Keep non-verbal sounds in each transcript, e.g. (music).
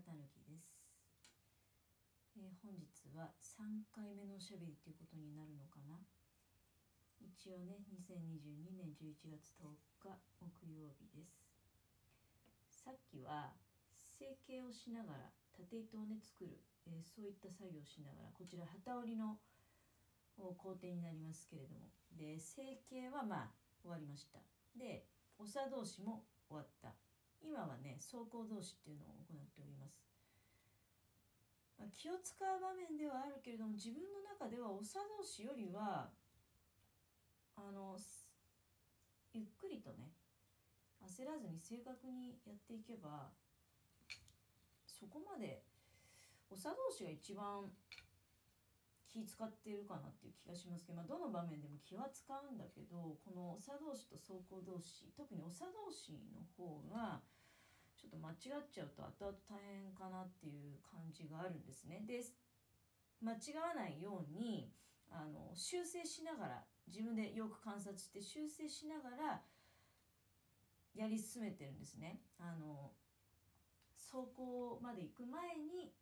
たぬきです、えー、本日は3回目のおしゃべりということになるのかな。一応ね2022年11月10日木曜日です。さっきは成形をしながら縦糸をね作る、えー、そういった作業をしながらこちら機織りの工程になりますけれども。で成形はまあ終わりました。で長同士も終わった。今はね走行同士っていうのを行っております、まあ、気を使う場面ではあるけれども自分の中では長同士よりはあのゆっくりとね焦らずに正確にやっていけばそこまで長同士が一番気使ってるかなっていう気がしますけど、まあ、どの場面でも気は使うんだけどこの長同士と走行同士特に長同士の方がちょっと間違っちゃうと後々大変かなっていう感じがあるんですね。で間違わないようにあの修正しながら自分でよく観察して修正しながらやり進めてるんですね。あの走行まで行く前に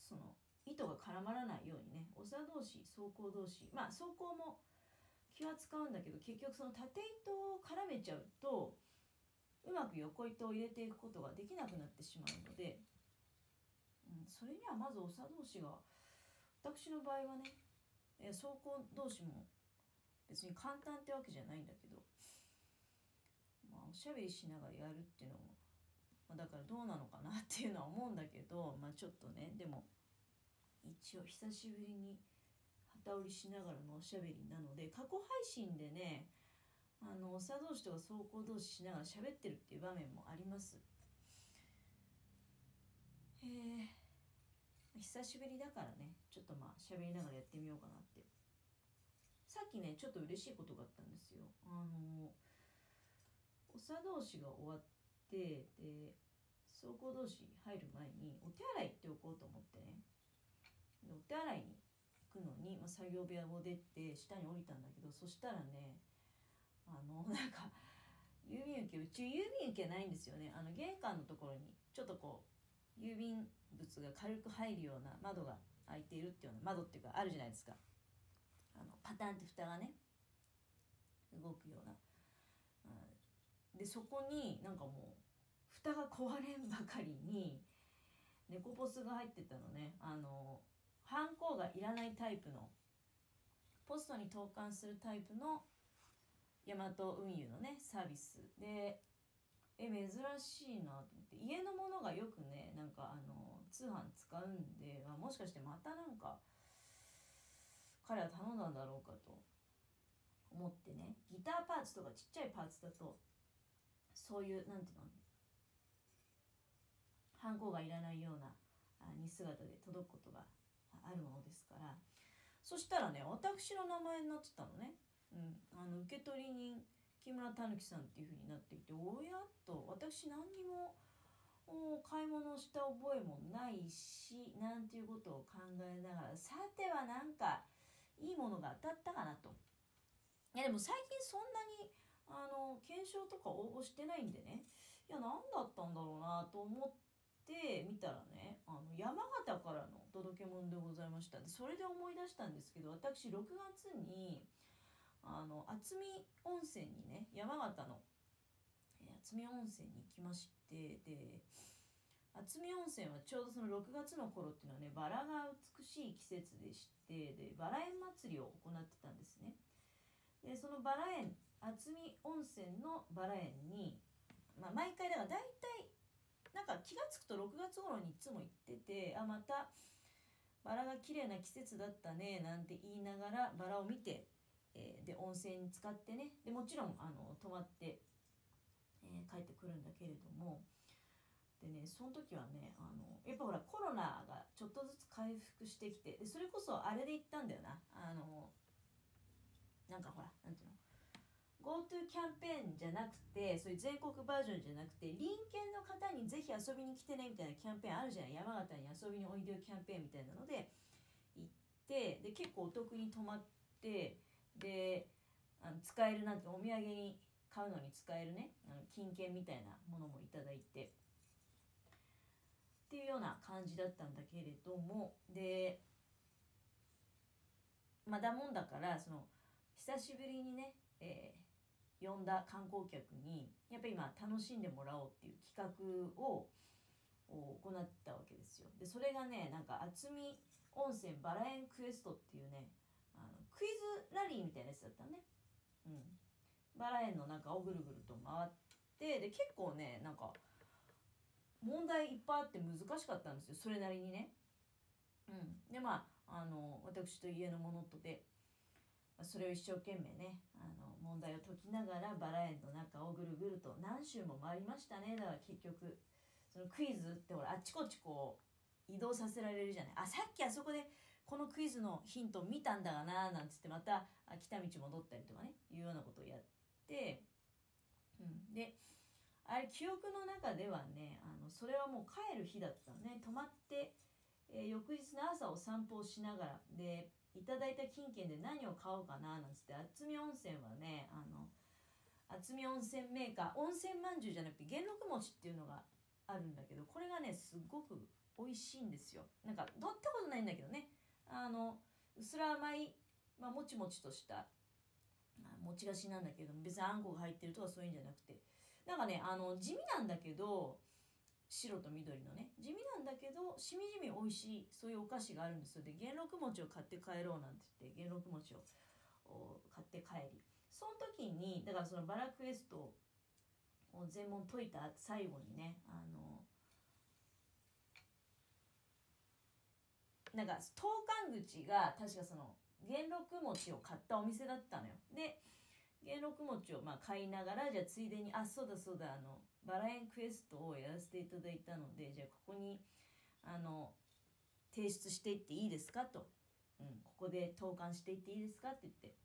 その糸が絡まらないようにね長同士走行同士まあ走行も気は使うんだけど結局その縦糸を絡めちゃうとうまく横糸を入れていくことができなくなってしまうので、うん、それにはまず長同士が私の場合はね走行同士も別に簡単ってわけじゃないんだけど、まあ、おしゃべりしながらやるっていうのも、まあ、だからどうなのかなっていうのは思うんだけど、まあ、ちょっとねでも一応久しぶりに旗織りしながらのおしゃべりなので過去配信でねあの長同士とか走行同士しながら喋ってるっていう場面もあります。へえ。久しぶりだからね。ちょっとまあ喋りながらやってみようかなって。さっきねちょっと嬉しいことがあったんですよ。あの長同士が終わってで走行同士入る前にお手洗い行っておこうと思ってね。お手洗いに行くのに、まあ、作業部屋を出て下に降りたんだけどそしたらねあの (laughs) なんか郵便受けうち郵便受けないんですよね。あの玄関のところにちょっとこう郵便物が軽く入るような窓が開いているっていうような窓っていうかあるじゃないですか。あのパタンって蓋がね動くような、うん、でそこになんかもう蓋が壊れんばかりに猫ポスが入ってたのね。あのハンコがいらないタイプのポストに投函するタイプのヤマト運輸のねサービス。でえ珍しいなと思って。家のものがよくねなんかあの通販使うんであもしかしてまたなんか彼は頼んだんだろうかと思ってね。ギターパーツとかちっちゃいパーツだとそういうなんていうのハンコがいらないようなに姿で届くことがあるものですから。そしたらね私の名前になってたのね、うん、あの受取人木村たぬきさんっていうふうになっていておやっと私何にも買い物した覚えもないしなんていうことを考えながらさてはなんかいいものが当たったかなと。いやでも最近そんなにあの検証とか応募してないんでね。いや何だったんだろうなと思ってて見たらねあの山形からの届け物でございました。でそれで思い出したんですけど私6月にあの渥美温泉にね山形の渥美温泉に行きましてで渥美温泉はちょうどその6月の頃っていうのはねバラが美しい季節でしてでバラ園祭りを行ってたんですね。でそのバラ園渥美温泉のバラ園に、まあ、毎回だから大体なんか気が付くと6月頃にいつも行っててあまたバラが綺麗な季節だったねなんて言いながらバラを見て、えー、で温泉に使ってねでもちろんあの泊まって、えー、帰ってくるんだけれどもでねその時はねあのやっぱほらコロナがちょっとずつ回復してきてでそれこそあれで行ったんだよな。あのなんかほらなんていうの？GoTo キャンペーンじゃなくてそういう全国バージョンじゃなくて隣県の方にぜひ遊びに来てねみたいなキャンペーンあるじゃない？山形に遊びにおいでよキャンペーンみたいなので行ってで結構お得に泊まってであの使えるなんてお土産に買うのに使えるねあの金券みたいなものもいただいて。ような感じだったんだけれどもでまだもんだからその久しぶりにね、えー、呼んだ観光客にやっぱり今楽しんでもらおうっていう企画を行ったわけですよ。でそれがねなんか渥美温泉バラ園クエストっていうねクイズラリーみたいなやつだったね。うん。バラ園の中をぐるぐると回ってで結構ねなんか問題いっぱいあって難しかったんですよ。それなりにね。うん。でまああの私と家のものとでそれを一生懸命ねあの問題を解きながらバラ園の中をぐるぐると何周も回りましたね。だから結局そのクイズってほらあっちこっちこう移動させられるじゃない。あさっきあそこでこのクイズのヒント見たんだがななんつってまた来た道戻ったりとかねいうようなことをやって、うん、であれ記憶の中ではねあのそれはもう帰る日だったのね。泊まって、えー、翌日の朝お散歩をしながらでいただいた金券で何を買おうかななんつって渥美温泉はねあの渥美温泉メーカー温泉まんじゅうじゃなくて元禄餅っていうのがあるんだけどこれがねすごく美味しいんですよ。なんかどったことないんだけどね。あのうすら甘い、まあ、もちもちとした、まあ、餅菓子なんだけど別にあんこが入ってるとかそういうんじゃなくて。なんかねあの地味なんだけど白と緑のね。地味なんだけどしみじみ美味しいそういうお菓子があるんですよ。で元禄餅を買って帰ろうなんて言って元禄餅を買って帰り。その時にだからそのバラクエストを全問解いた最後にねあのなんか投函口が確かその元禄餅を買ったお店だったのよ。で元禄餅をまあ買いながらじゃあついでにあそうだそうだあのバラ園クエストをやらせていただいたのでじゃあここにあの提出していっていいですかと、うん、ここで投函していっていいですかって言って。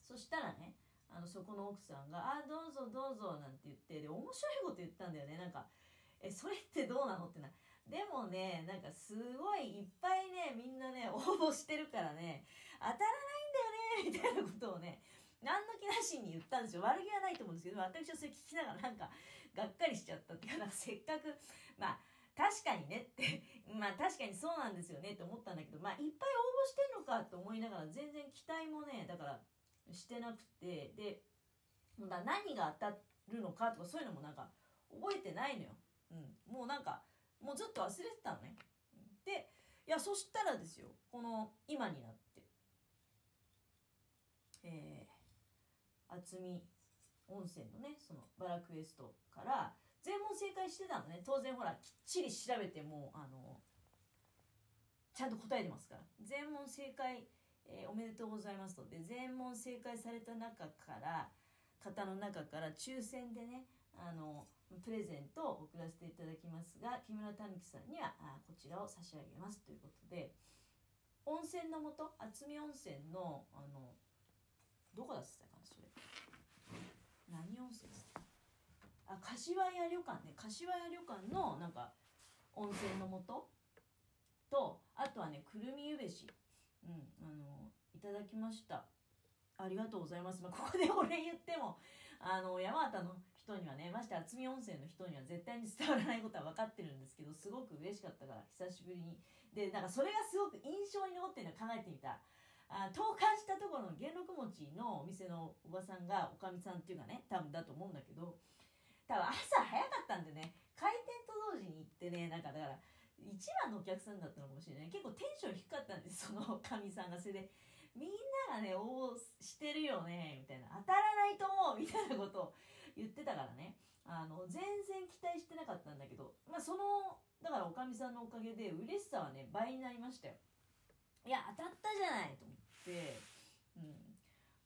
そしたらねあのそこの奥さんが「あどうぞどうぞ」なんて言ってで面白いこと言ったんだよね。なんか「えそれってどうなの?」ってな。でもねなんかすごいいっぱいねみんなね応募してるからね当たらないんだよねみたいなことをね何の気なしに言ったんですよ。悪気はないと思うんですけど私はそれ聞きながらなんかがっかりしちゃったっていうかせっかくまあ確かにねってまあ確かにそうなんですよねって思ったんだけどまあいっぱい応募してんのかと思いながら全然期待もねだからしてなくてでだ何が当たるのかとかそういうのもなんか覚えてないのよ、うん、もうなんかもうずっと忘れてたのね。でいやそしたらですよこの今になって。えー、渥美温泉のねそのバラクエストから全問正解してたのね。当然ほらきっちり調べてもあのちゃんと答えてますから。全問正解えー、おめでとうございますと。で全問正解された中から方の中から抽選でねあのプレゼントを送らせていただきますが木村たぬきさんにはあこちらを差し上げますということで温泉のもと渥美温泉のあのどこだってたかなそれ。何温泉ですか？あ柏屋旅館ね。柏屋旅館のなんか温泉のもととあとはねくるみゆべし。うん、あのいただきました。ありがとうございます、まあ、ここで俺言ってもあの山形の人にはねまして渥美温泉の人には絶対に伝わらないことは分かってるんですけどすごく嬉しかったから久しぶりに。でなんかそれがすごく印象に残ってるの考えてみた。あ投函したところの元禄餅のお店のおばさんがおかみさんっていうかね多分だと思うんだけど多分朝早かったんでね開店と同時に行ってねなんかだから一番のお客さんだったのかもしれない。結構テンション低かったんですそのおかみさんがそれで。みんながね応募してるよねみたいな。当たらないと思うみたいなことを言ってたからね。あの全然期待してなかったんだけどまあそのだからおかみさんのおかげで嬉しさはね倍になりましたよ。いや当たったじゃないと思ってうん。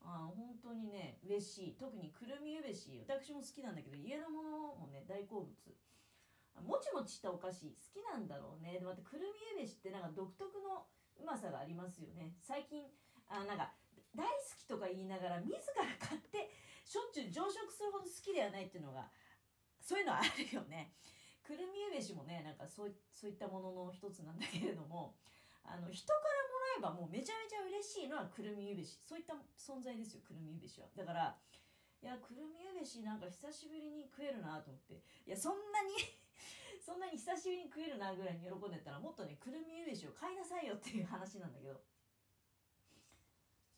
あ本当にね嬉しい。特にくるみゆべし私も好きなんだけど家のものもね大好物。もちもちしたお菓子好きなんだろうね。でまたくるみえ飯ってなんか独特のうまさがありますよね。最近あなんか大好きとか言いながら自ら買ってしょっちゅう常食するほど好きではないっていうのがそういうのはあるよね。くるみえ飯もねなんかそうそういったものの一つなんだけれどもあの人からもらえばもうめちゃめちゃ嬉しいのはくるみゆべし。そういった存在ですよくるみゆべしは。だからいやくるみゆべしなんか久しぶりに食えるなと思って。いやそんなに (laughs) そんなに久しぶりに食えるなぐらいに喜んでたらもっとねくるみゆべしを買いなさいよっていう話なんだけど。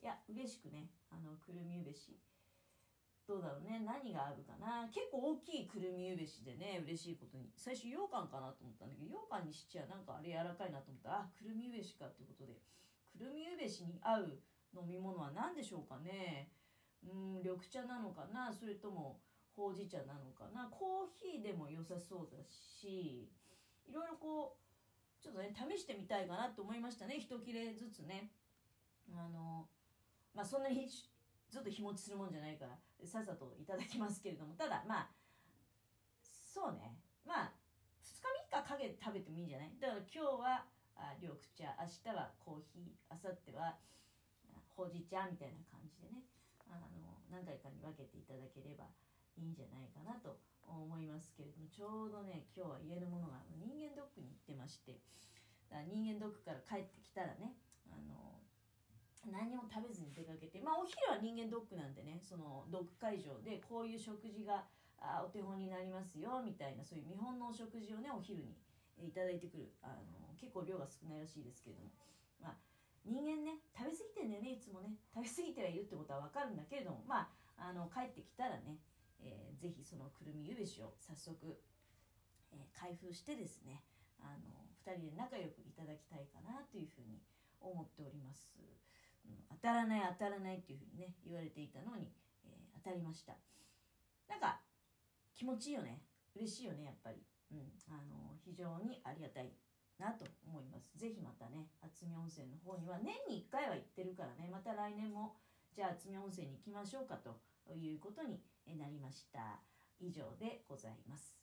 いや嬉しくね。あのくるみゆべし。どうだろうね。何があるかな。結構大きいくるみゆべしでね嬉しいことに。最初羊羹かなと思ったんだけど羊羹にしちゃなんかあれ柔らかいなと思った。らあくるみゆべしかってことで。くるみゆべしに合う飲み物は何でしょうかね。うん緑茶なのかな。それともほうじ茶なのかな。コーヒーでも良さそうだしいろいろこうちょっとね試してみたいかなと思いましたね。一切れずつね。あのまあそんなにずっと日持ちするもんじゃないから。さっさといただきますけれども。ただまあそうね。まあ2日3日かけて食べてもいいんじゃない？だから今日はあ緑茶。明日はコーヒー。明後日はほうじ茶みたいな感じでね。あの何回かに分けていただければいいんじゃないかなと思いますけれども。ちょうどね今日は家のものが人間ドックに行ってまして。だから人間ドックから帰ってきたらねあの何も食べずに出かけてまあお昼は人間ドックなんでねそのドッグ会場でこういう食事があお手本になりますよみたいなそういう見本のお食事をねお昼にいただいてくる。あの結構量が少ないらしいですけれども。まあ人間ね食べ過ぎてんだよねいつもね。食べ過ぎてはいるってことは分かるんだけれどもまああの帰ってきたらね、えー、ぜひそのくるみゆべしを早速、えー、開封してですねあの2人で仲良くいただきたいかなというふうに思っております、当たらない当たらないっていうふうにね言われていたのに、えー、当たりましたなんか気持ちいいよね嬉しいよねやっぱり、うん、あの非常にありがたいなと思います。ぜひまたね、渥美温泉の方には年に1回は行ってるからね、また来年もじゃあ渥美温泉に行きましょうかということになりました。以上でございます。